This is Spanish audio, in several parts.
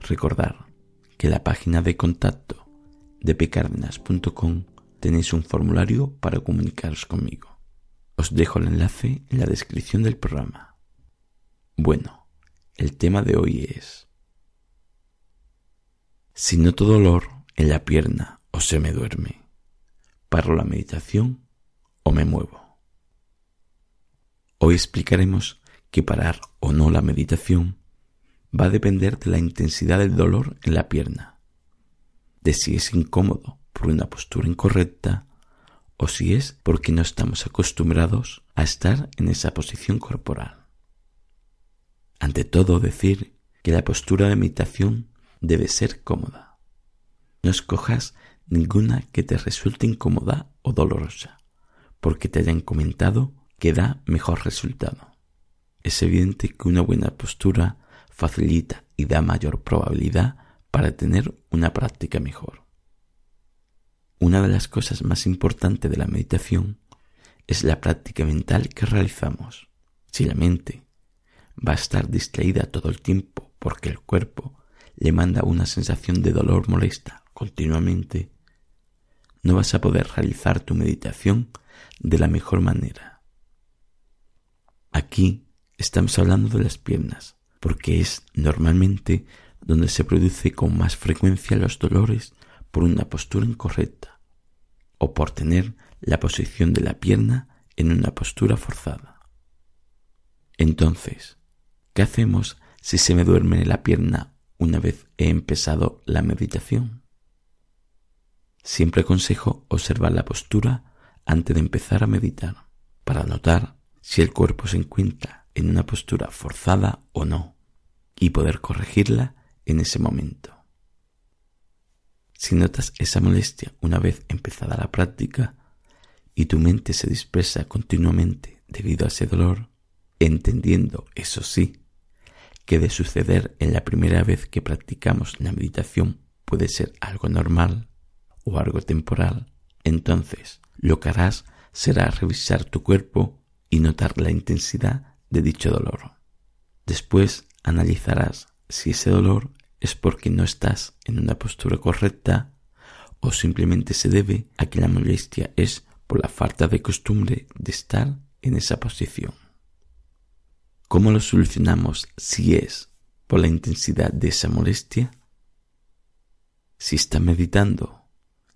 recordar que en la página de contacto de pcardenas.com tenéis un formulario para comunicaros conmigo. Os dejo el enlace en la descripción del programa. Bueno, el tema de hoy es Si noto dolor en la pierna o se me duerme, ¿paro la meditación o me muevo? Hoy explicaremos que parar o no la meditación va a depender de la intensidad del dolor en la pierna, de si es incómodo por una postura incorrecta o si es porque no estamos acostumbrados a estar en esa posición corporal. Ante todo, decir que la postura de meditación debe ser cómoda. No escojas ninguna que te resulte incómoda o dolorosa, porque te hayan comentado que da mejor resultado. Es evidente que una buena postura facilita y da mayor probabilidad para tener una práctica mejor. Una de las cosas más importantes de la meditación es la práctica mental que realizamos. Si la mente va a estar distraída todo el tiempo porque el cuerpo le manda una sensación de dolor molesta continuamente, no vas a poder realizar tu meditación de la mejor manera. Aquí estamos hablando de las piernas, porque es normalmente donde se produce con más frecuencia los dolores por una postura incorrecta o por tener la posición de la pierna en una postura forzada. Entonces, ¿qué hacemos si se me duerme la pierna una vez he empezado la meditación? Siempre aconsejo observar la postura antes de empezar a meditar para notar si el cuerpo se encuentra en una postura forzada o no, y poder corregirla en ese momento. Si notas esa molestia una vez empezada la práctica y tu mente se dispersa continuamente debido a ese dolor, entendiendo, eso sí, que de suceder en la primera vez que practicamos la meditación puede ser algo normal o algo temporal, entonces lo que harás será revisar tu cuerpo y notar la intensidad de dicho dolor. Después analizarás si ese dolor es porque no estás en una postura correcta o simplemente se debe a que la molestia es por la falta de costumbre de estar en esa posición. ¿Cómo lo solucionamos si es por la intensidad de esa molestia? Si estás meditando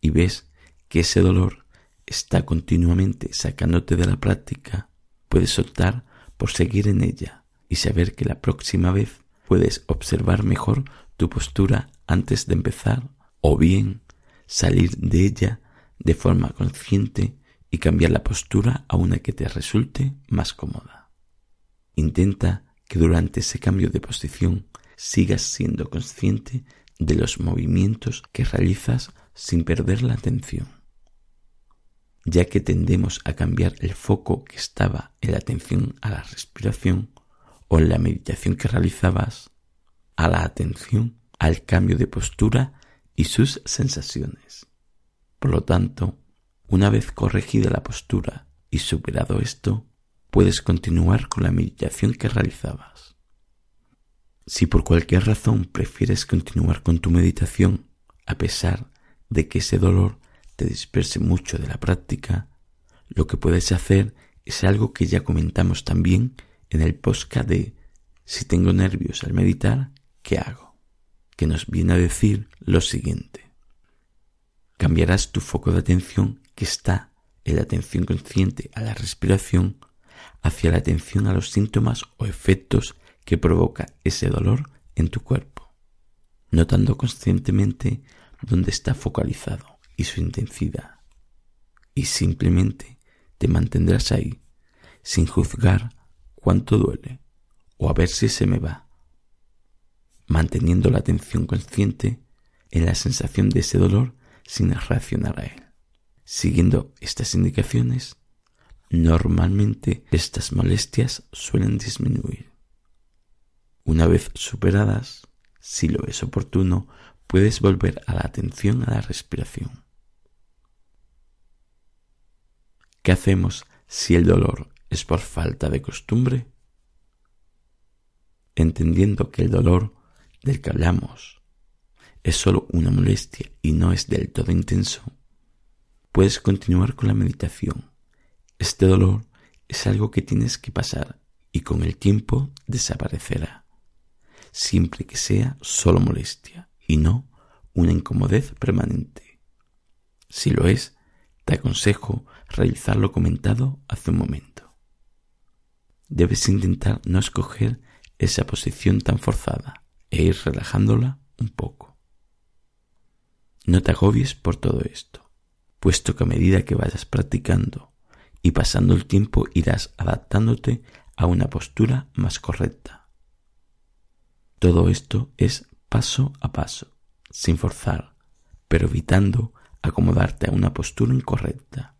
y ves que ese dolor está continuamente sacándote de la práctica, puedes optar por seguir en ella y saber que la próxima vez puedes observar mejor tu postura antes de empezar o bien salir de ella de forma consciente y cambiar la postura a una que te resulte más cómoda. Intenta que durante ese cambio de posición sigas siendo consciente de los movimientos que realizas sin perder la atención ya que tendemos a cambiar el foco que estaba en la atención a la respiración o en la meditación que realizabas a la atención al cambio de postura y sus sensaciones. Por lo tanto, una vez corregida la postura y superado esto, puedes continuar con la meditación que realizabas. Si por cualquier razón prefieres continuar con tu meditación a pesar de que ese dolor te disperse mucho de la práctica, lo que puedes hacer es algo que ya comentamos también en el podcast de si tengo nervios al meditar, ¿qué hago? que nos viene a decir lo siguiente. Cambiarás tu foco de atención que está en la atención consciente a la respiración hacia la atención a los síntomas o efectos que provoca ese dolor en tu cuerpo, notando conscientemente dónde está focalizado y su intensidad. Y simplemente te mantendrás ahí, sin juzgar cuánto duele o a ver si se me va, manteniendo la atención consciente en la sensación de ese dolor sin reaccionar a él. Siguiendo estas indicaciones, normalmente estas molestias suelen disminuir. Una vez superadas, si lo es oportuno, puedes volver a la atención a la respiración. ¿Qué hacemos si el dolor es por falta de costumbre? Entendiendo que el dolor del que hablamos es solo una molestia y no es del todo intenso, puedes continuar con la meditación. Este dolor es algo que tienes que pasar y con el tiempo desaparecerá, siempre que sea solo molestia y no una incomodez permanente. Si lo es, te aconsejo realizar lo comentado hace un momento. Debes intentar no escoger esa posición tan forzada e ir relajándola un poco. No te agobies por todo esto, puesto que a medida que vayas practicando y pasando el tiempo irás adaptándote a una postura más correcta. Todo esto es paso a paso, sin forzar, pero evitando acomodarte a una postura incorrecta.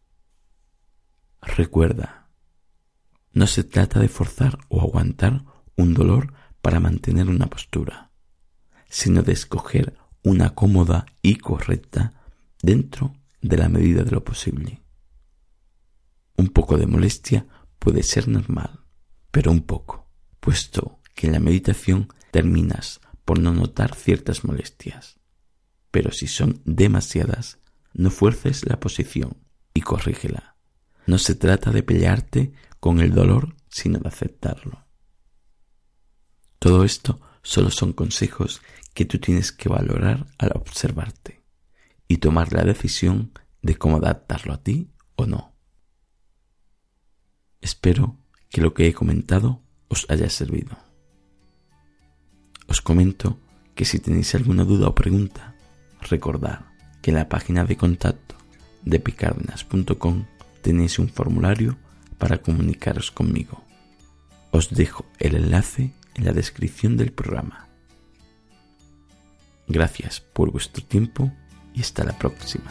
Recuerda, no se trata de forzar o aguantar un dolor para mantener una postura, sino de escoger una cómoda y correcta dentro de la medida de lo posible. Un poco de molestia puede ser normal, pero un poco, puesto que en la meditación terminas por no notar ciertas molestias. Pero si son demasiadas, no fuerces la posición y corrígela. No se trata de pelearte con el dolor, sino de aceptarlo. Todo esto solo son consejos que tú tienes que valorar al observarte y tomar la decisión de cómo adaptarlo a ti o no. Espero que lo que he comentado os haya servido. Os comento que si tenéis alguna duda o pregunta, recordad en la página de contacto de picardenas.com tenéis un formulario para comunicaros conmigo. Os dejo el enlace en la descripción del programa. Gracias por vuestro tiempo y hasta la próxima.